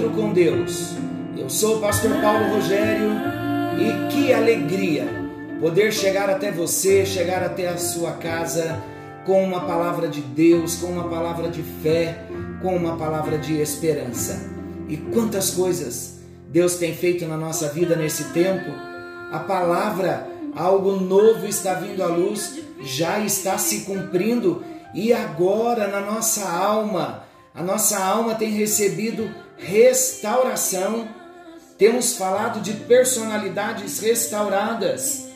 encontro com Deus. Eu sou o pastor Paulo Rogério e que alegria poder chegar até você, chegar até a sua casa com uma palavra de Deus, com uma palavra de fé, com uma palavra de esperança. E quantas coisas Deus tem feito na nossa vida nesse tempo, a palavra, algo novo está vindo à luz, já está se cumprindo e agora na nossa alma, a nossa alma tem recebido restauração. Temos falado de personalidades restauradas.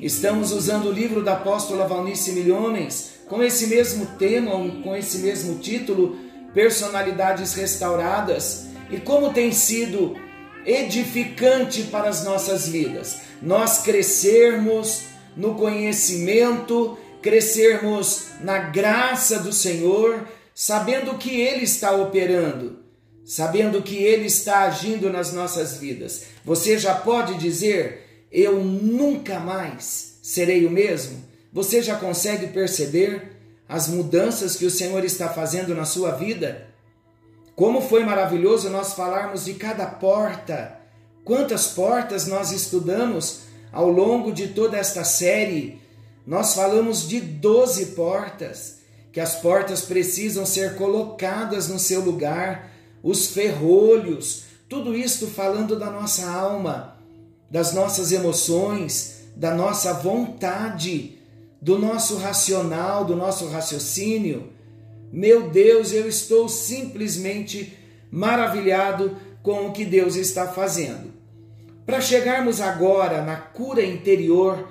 Estamos usando o livro da apóstola Valnice Milhões com esse mesmo tema, com esse mesmo título, Personalidades Restauradas. E como tem sido edificante para as nossas vidas. Nós crescermos no conhecimento, crescermos na graça do Senhor, sabendo que Ele está operando, sabendo que Ele está agindo nas nossas vidas. Você já pode dizer: Eu nunca mais serei o mesmo? Você já consegue perceber as mudanças que o Senhor está fazendo na sua vida? Como foi maravilhoso nós falarmos de cada porta. Quantas portas nós estudamos ao longo de toda esta série? Nós falamos de 12 portas, que as portas precisam ser colocadas no seu lugar, os ferrolhos, tudo isto falando da nossa alma, das nossas emoções, da nossa vontade, do nosso racional, do nosso raciocínio. Meu Deus, eu estou simplesmente maravilhado com o que Deus está fazendo. Para chegarmos agora na cura interior,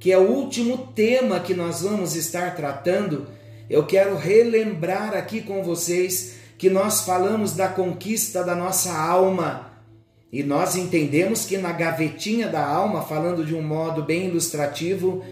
que é o último tema que nós vamos estar tratando, eu quero relembrar aqui com vocês que nós falamos da conquista da nossa alma. E nós entendemos que na gavetinha da alma, falando de um modo bem ilustrativo,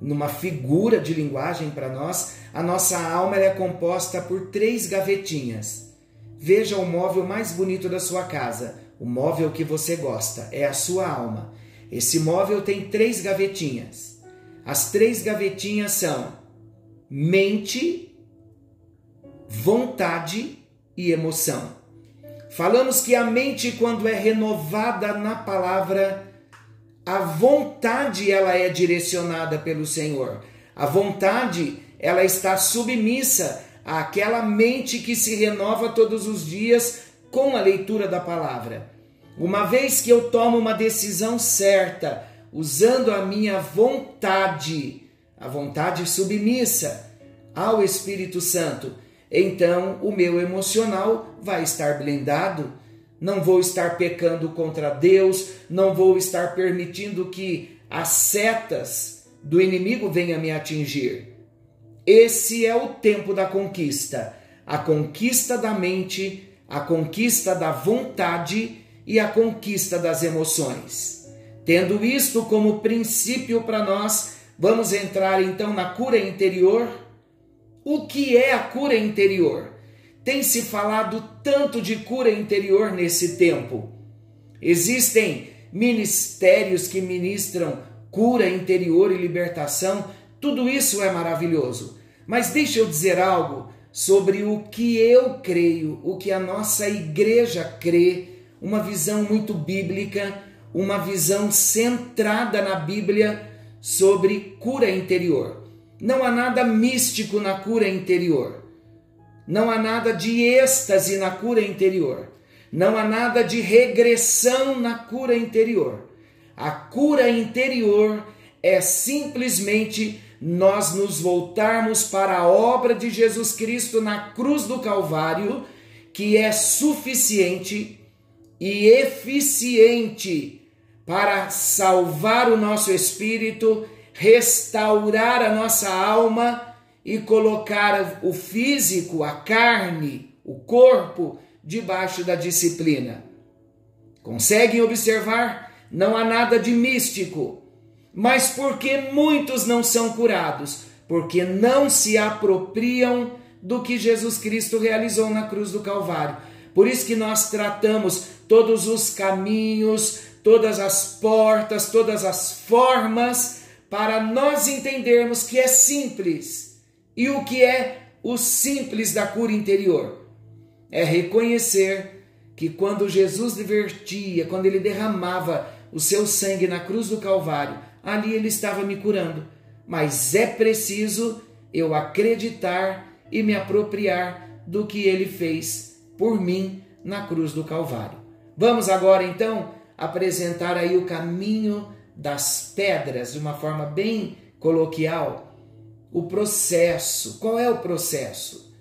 numa figura de linguagem para nós, a nossa alma é composta por três gavetinhas. Veja o móvel mais bonito da sua casa, o móvel que você gosta, é a sua alma. Esse móvel tem três gavetinhas. As três gavetinhas são mente, vontade e emoção. Falamos que a mente, quando é renovada na palavra, a vontade ela é direcionada pelo Senhor. A vontade ela está submissa àquela mente que se renova todos os dias com a leitura da palavra. Uma vez que eu tomo uma decisão certa, usando a minha vontade, a vontade submissa ao Espírito Santo, então o meu emocional vai estar blindado não vou estar pecando contra Deus, não vou estar permitindo que as setas do inimigo venham me atingir. Esse é o tempo da conquista, a conquista da mente, a conquista da vontade e a conquista das emoções. Tendo isto como princípio para nós, vamos entrar então na cura interior. O que é a cura interior? Tem se falado tanto de cura interior nesse tempo. Existem ministérios que ministram cura interior e libertação, tudo isso é maravilhoso. Mas deixa eu dizer algo sobre o que eu creio, o que a nossa igreja crê, uma visão muito bíblica, uma visão centrada na Bíblia sobre cura interior. Não há nada místico na cura interior. Não há nada de êxtase na cura interior. Não há nada de regressão na cura interior. A cura interior é simplesmente nós nos voltarmos para a obra de Jesus Cristo na cruz do Calvário, que é suficiente e eficiente para salvar o nosso espírito, restaurar a nossa alma e colocar o físico, a carne, o corpo, debaixo da disciplina. Conseguem observar? Não há nada de místico. Mas por que muitos não são curados? Porque não se apropriam do que Jesus Cristo realizou na cruz do Calvário. Por isso que nós tratamos todos os caminhos, todas as portas, todas as formas para nós entendermos que é simples. E o que é o simples da cura interior? É reconhecer que quando Jesus divertia, quando ele derramava o seu sangue na cruz do Calvário, ali ele estava me curando. Mas é preciso eu acreditar e me apropriar do que ele fez por mim na cruz do Calvário. Vamos agora então apresentar aí o caminho das pedras de uma forma bem coloquial. O processo. Qual é o processo?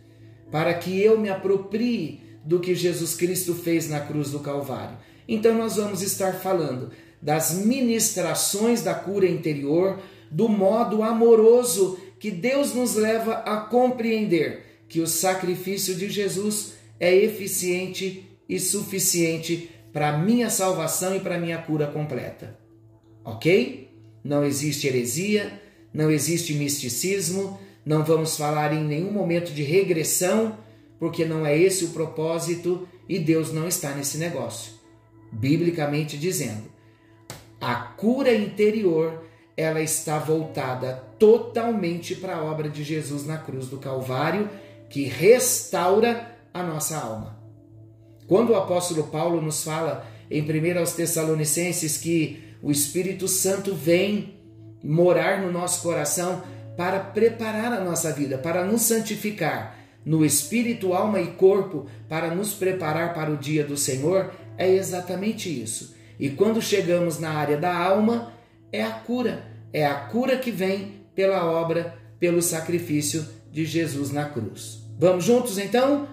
Para que eu me aproprie do que Jesus Cristo fez na cruz do Calvário. Então nós vamos estar falando das ministrações da cura interior, do modo amoroso que Deus nos leva a compreender que o sacrifício de Jesus é eficiente e suficiente para minha salvação e para minha cura completa. OK? Não existe heresia, não existe misticismo, não vamos falar em nenhum momento de regressão, porque não é esse o propósito e Deus não está nesse negócio. Biblicamente dizendo, a cura interior ela está voltada totalmente para a obra de Jesus na cruz do Calvário, que restaura a nossa alma. Quando o apóstolo Paulo nos fala em 1 aos Tessalonicenses que o Espírito Santo vem morar no nosso coração para preparar a nossa vida, para nos santificar no espírito, alma e corpo, para nos preparar para o dia do Senhor, é exatamente isso. E quando chegamos na área da alma, é a cura. É a cura que vem pela obra, pelo sacrifício de Jesus na cruz. Vamos juntos então?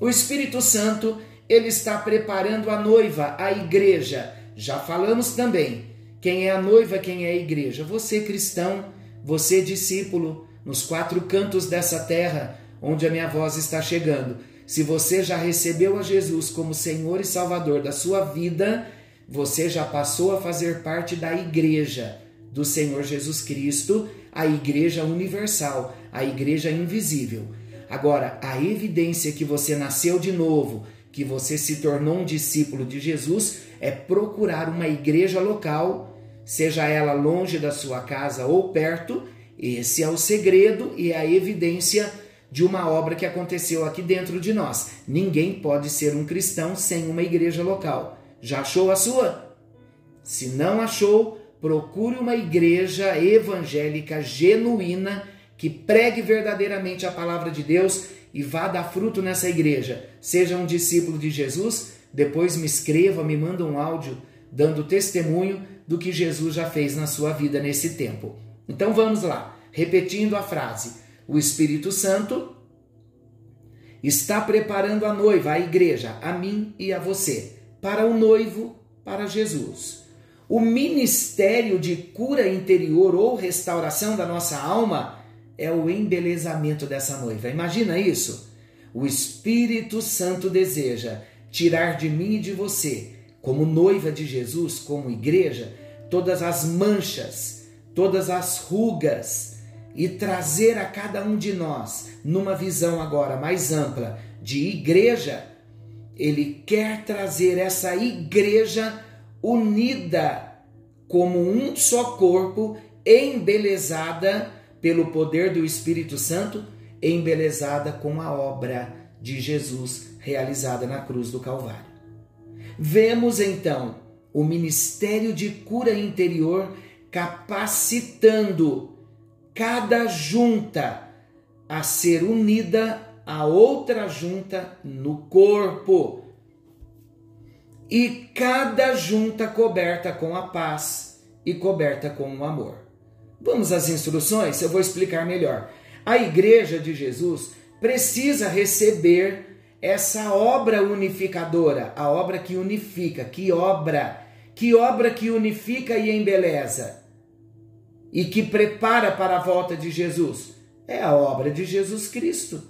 O Espírito Santo, ele está preparando a noiva, a igreja. Já falamos também. Quem é a noiva, quem é a igreja? Você cristão, você discípulo, nos quatro cantos dessa terra onde a minha voz está chegando. Se você já recebeu a Jesus como Senhor e Salvador da sua vida, você já passou a fazer parte da igreja do Senhor Jesus Cristo, a igreja universal, a igreja invisível. Agora, a evidência que você nasceu de novo, que você se tornou um discípulo de Jesus, é procurar uma igreja local, seja ela longe da sua casa ou perto. Esse é o segredo e a evidência de uma obra que aconteceu aqui dentro de nós. Ninguém pode ser um cristão sem uma igreja local. Já achou a sua? Se não achou, procure uma igreja evangélica genuína que pregue verdadeiramente a palavra de Deus e vá dar fruto nessa igreja. Seja um discípulo de Jesus, depois me escreva, me manda um áudio dando testemunho do que Jesus já fez na sua vida nesse tempo. Então vamos lá, repetindo a frase: o Espírito Santo está preparando a noiva, a igreja, a mim e a você para o noivo, para Jesus. O ministério de cura interior ou restauração da nossa alma é o embelezamento dessa noiva. Imagina isso? O Espírito Santo deseja tirar de mim e de você, como noiva de Jesus, como igreja, todas as manchas, todas as rugas e trazer a cada um de nós, numa visão agora mais ampla de igreja, ele quer trazer essa igreja unida como um só corpo, embelezada pelo poder do Espírito Santo, embelezada com a obra de Jesus realizada na cruz do Calvário. Vemos então o ministério de cura interior capacitando cada junta a ser unida a outra junta no corpo. E cada junta coberta com a paz e coberta com o amor. Vamos às instruções? Eu vou explicar melhor. A igreja de Jesus precisa receber essa obra unificadora, a obra que unifica. Que obra? Que obra que unifica e embeleza e que prepara para a volta de Jesus? É a obra de Jesus Cristo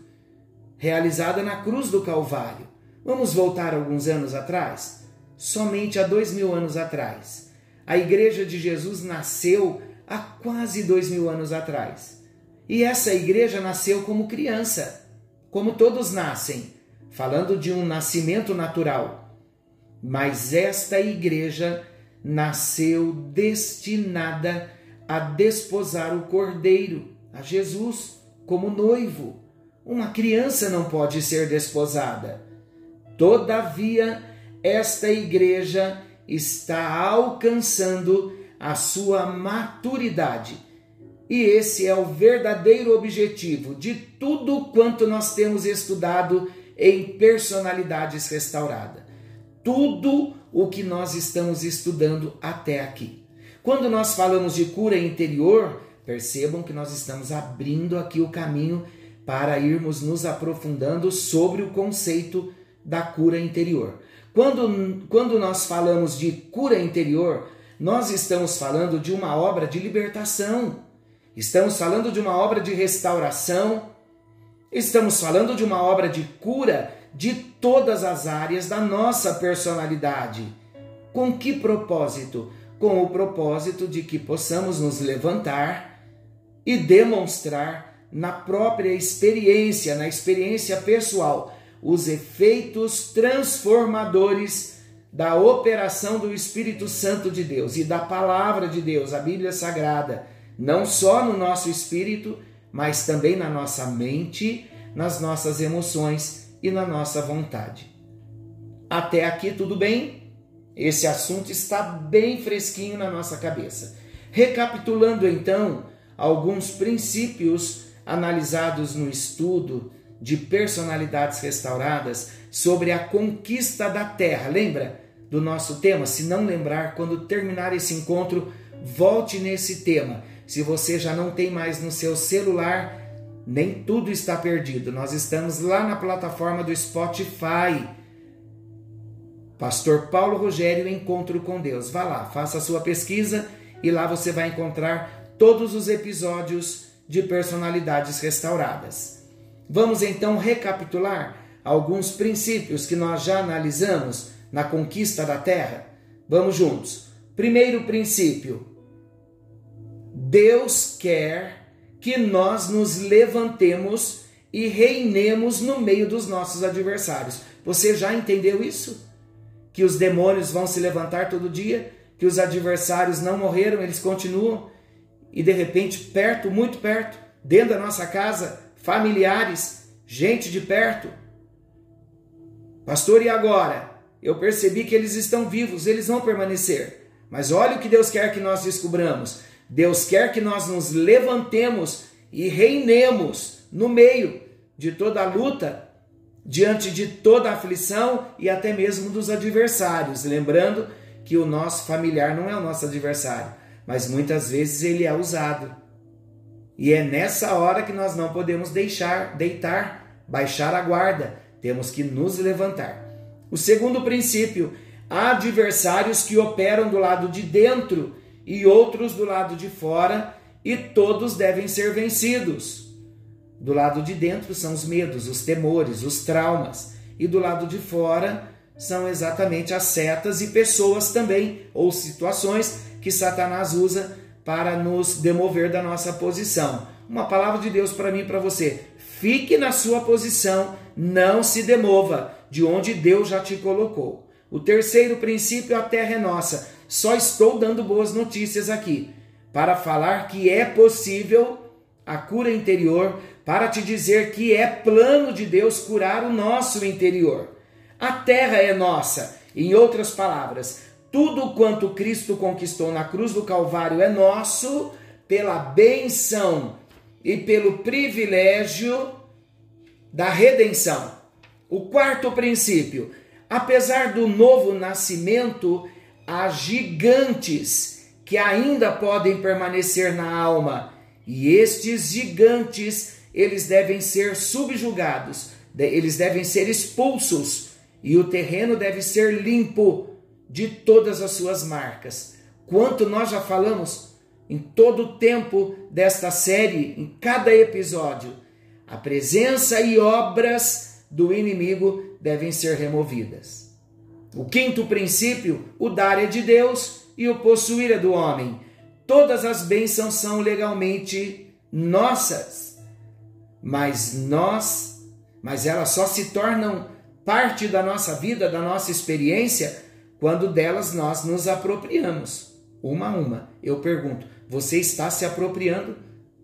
realizada na cruz do Calvário. Vamos voltar alguns anos atrás? Somente há dois mil anos atrás. A Igreja de Jesus nasceu há quase dois mil anos atrás. E essa igreja nasceu como criança, como todos nascem, falando de um nascimento natural. Mas esta igreja nasceu destinada a desposar o cordeiro, a Jesus, como noivo. Uma criança não pode ser desposada. Todavia, esta igreja está alcançando a sua maturidade. E esse é o verdadeiro objetivo de tudo quanto nós temos estudado em personalidades restauradas. Tudo o que nós estamos estudando até aqui. Quando nós falamos de cura interior, percebam que nós estamos abrindo aqui o caminho para irmos nos aprofundando sobre o conceito da cura interior. Quando, quando nós falamos de cura interior, nós estamos falando de uma obra de libertação, estamos falando de uma obra de restauração, estamos falando de uma obra de cura de todas as áreas da nossa personalidade. Com que propósito? Com o propósito de que possamos nos levantar e demonstrar na própria experiência, na experiência pessoal, os efeitos transformadores da operação do Espírito Santo de Deus e da palavra de Deus, a Bíblia Sagrada, não só no nosso espírito, mas também na nossa mente, nas nossas emoções e na nossa vontade. Até aqui tudo bem? Esse assunto está bem fresquinho na nossa cabeça. Recapitulando então alguns princípios analisados no estudo de personalidades restauradas sobre a conquista da terra. Lembra do nosso tema? Se não lembrar, quando terminar esse encontro, volte nesse tema. Se você já não tem mais no seu celular, nem tudo está perdido. Nós estamos lá na plataforma do Spotify. Pastor Paulo Rogério Encontro com Deus. Vá lá, faça a sua pesquisa e lá você vai encontrar todos os episódios de personalidades restauradas. Vamos então recapitular alguns princípios que nós já analisamos na conquista da terra? Vamos juntos. Primeiro princípio: Deus quer que nós nos levantemos e reinemos no meio dos nossos adversários. Você já entendeu isso? Que os demônios vão se levantar todo dia, que os adversários não morreram, eles continuam e de repente perto, muito perto, dentro da nossa casa, familiares, gente de perto. Pastor, e agora? Eu percebi que eles estão vivos, eles vão permanecer. Mas olha o que Deus quer que nós descubramos. Deus quer que nós nos levantemos e reinemos no meio de toda a luta, diante de toda a aflição e até mesmo dos adversários. Lembrando que o nosso familiar não é o nosso adversário, mas muitas vezes ele é usado e é nessa hora que nós não podemos deixar, deitar, baixar a guarda, temos que nos levantar. O segundo princípio, há adversários que operam do lado de dentro e outros do lado de fora, e todos devem ser vencidos. Do lado de dentro são os medos, os temores, os traumas, e do lado de fora são exatamente as setas e pessoas também, ou situações que Satanás usa para nos demover da nossa posição. Uma palavra de Deus para mim e para você. Fique na sua posição, não se demova de onde Deus já te colocou. O terceiro princípio, a terra é nossa. Só estou dando boas notícias aqui para falar que é possível a cura interior, para te dizer que é plano de Deus curar o nosso interior. A terra é nossa. Em outras palavras, tudo quanto Cristo conquistou na cruz do Calvário é nosso pela benção e pelo privilégio da redenção. O quarto princípio: apesar do novo nascimento, há gigantes que ainda podem permanecer na alma, e estes gigantes, eles devem ser subjugados, eles devem ser expulsos, e o terreno deve ser limpo de todas as suas marcas. Quanto nós já falamos em todo o tempo desta série, em cada episódio, a presença e obras do inimigo devem ser removidas. O quinto princípio, o dar é de Deus e o possuir é do homem. Todas as bênçãos são legalmente nossas, mas nós, mas elas só se tornam parte da nossa vida, da nossa experiência, quando delas nós nos apropriamos, uma a uma. Eu pergunto: você está se apropriando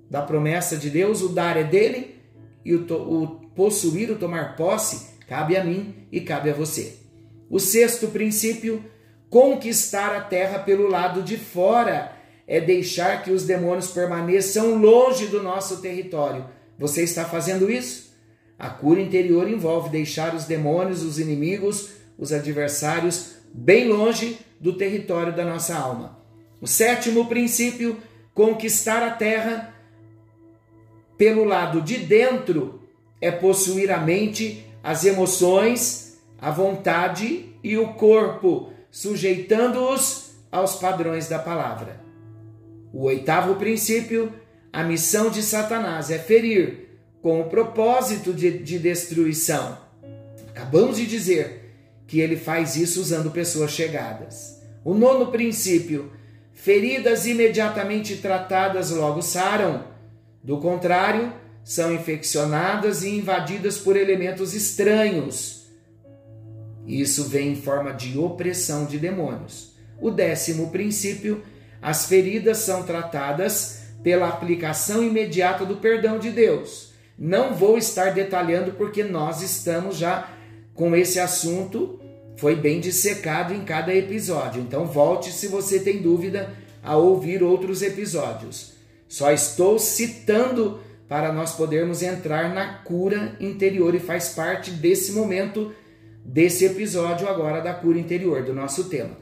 da promessa de Deus? O dar é dele e o, o possuir, o tomar posse, cabe a mim e cabe a você. O sexto princípio, conquistar a terra pelo lado de fora, é deixar que os demônios permaneçam longe do nosso território. Você está fazendo isso? A cura interior envolve deixar os demônios, os inimigos, os adversários bem longe do território da nossa alma. O sétimo princípio, conquistar a terra pelo lado de dentro, é possuir a mente, as emoções, a vontade e o corpo, sujeitando-os aos padrões da palavra. O oitavo princípio, a missão de Satanás é ferir, com o propósito de, de destruição. Acabamos de dizer que ele faz isso usando pessoas chegadas. O nono princípio, feridas imediatamente tratadas logo saram. Do contrário, são infeccionadas e invadidas por elementos estranhos. Isso vem em forma de opressão de demônios. O décimo princípio, as feridas são tratadas pela aplicação imediata do perdão de Deus. Não vou estar detalhando porque nós estamos já com esse assunto, foi bem dissecado em cada episódio. Então volte se você tem dúvida a ouvir outros episódios. Só estou citando para nós podermos entrar na cura interior e faz parte desse momento, desse episódio agora da cura interior, do nosso tema.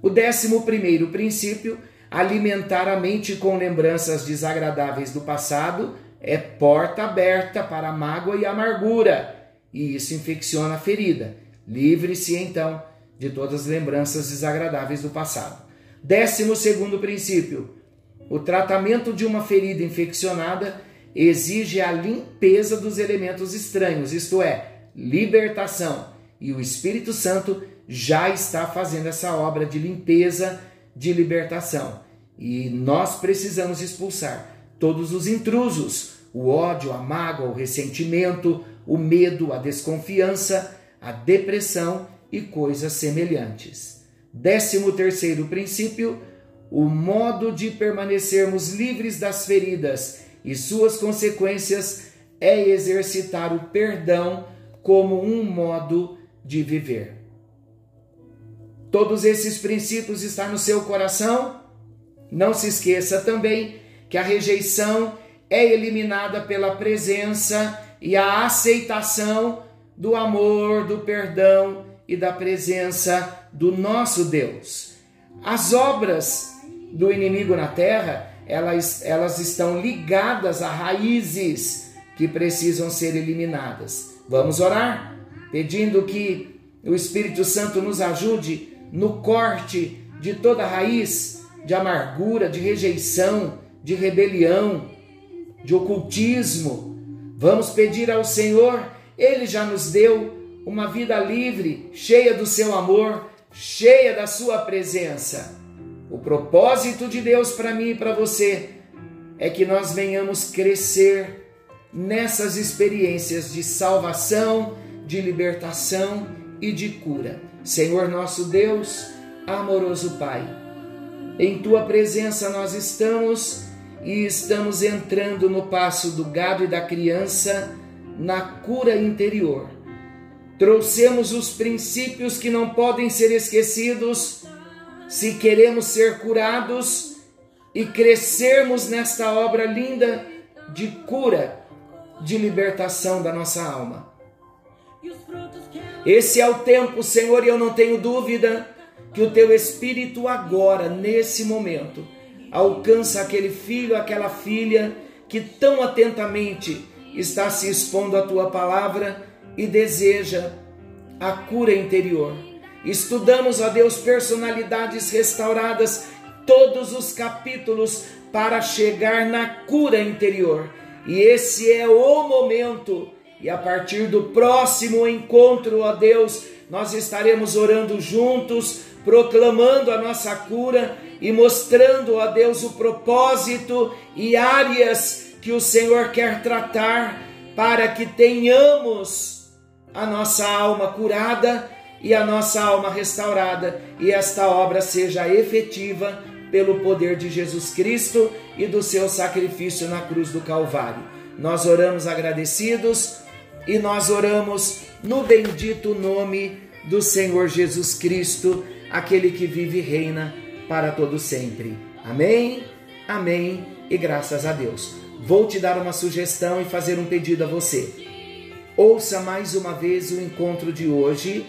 O décimo primeiro princípio, alimentar a mente com lembranças desagradáveis do passado, é porta aberta para a mágoa e amargura, e isso infecciona a ferida. Livre-se então de todas as lembranças desagradáveis do passado. Décimo segundo princípio, o tratamento de uma ferida infeccionada exige a limpeza dos elementos estranhos, isto é, libertação. E o Espírito Santo já está fazendo essa obra de limpeza, de libertação. E nós precisamos expulsar todos os intrusos, o ódio, a mágoa, o ressentimento, o medo, a desconfiança, a depressão e coisas semelhantes. Décimo terceiro princípio, o modo de permanecermos livres das feridas e suas consequências é exercitar o perdão como um modo de viver. Todos esses princípios estão no seu coração? Não se esqueça também que a rejeição é eliminada pela presença e a aceitação do amor, do perdão e da presença do nosso Deus. As obras do inimigo na terra, elas, elas estão ligadas a raízes que precisam ser eliminadas. Vamos orar, pedindo que o Espírito Santo nos ajude no corte de toda raiz de amargura, de rejeição, de rebelião, de ocultismo. Vamos pedir ao Senhor, Ele já nos deu uma vida livre, cheia do seu amor, cheia da sua presença. O propósito de Deus para mim e para você é que nós venhamos crescer nessas experiências de salvação, de libertação e de cura. Senhor nosso Deus, amoroso Pai, em tua presença nós estamos e estamos entrando no passo do gado e da criança na cura interior. Trouxemos os princípios que não podem ser esquecidos se queremos ser curados e crescermos nesta obra linda de cura, de libertação da nossa alma. Esse é o tempo, Senhor, e eu não tenho dúvida que o teu Espírito agora, nesse momento, alcança aquele filho, aquela filha que tão atentamente está se expondo à tua palavra e deseja a cura interior Estudamos, ó Deus, personalidades restauradas, todos os capítulos para chegar na cura interior. E esse é o momento. E a partir do próximo encontro, ó Deus, nós estaremos orando juntos, proclamando a nossa cura e mostrando, ó Deus, o propósito e áreas que o Senhor quer tratar para que tenhamos a nossa alma curada e a nossa alma restaurada e esta obra seja efetiva pelo poder de Jesus Cristo e do seu sacrifício na cruz do Calvário. Nós oramos agradecidos e nós oramos no bendito nome do Senhor Jesus Cristo, aquele que vive e reina para todo sempre. Amém. Amém e graças a Deus. Vou te dar uma sugestão e fazer um pedido a você. Ouça mais uma vez o encontro de hoje,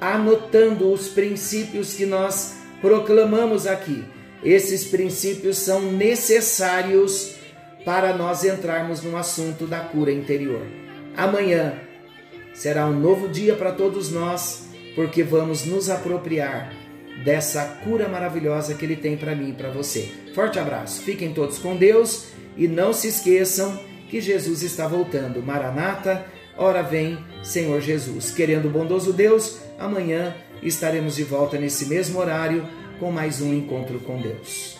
anotando os princípios que nós proclamamos aqui. Esses princípios são necessários para nós entrarmos no assunto da cura interior. Amanhã será um novo dia para todos nós, porque vamos nos apropriar dessa cura maravilhosa que Ele tem para mim e para você. Forte abraço, fiquem todos com Deus e não se esqueçam que Jesus está voltando. Maranata, ora vem, Senhor Jesus. Querendo o bondoso Deus, amanhã estaremos de volta nesse mesmo horário com mais um encontro com Deus.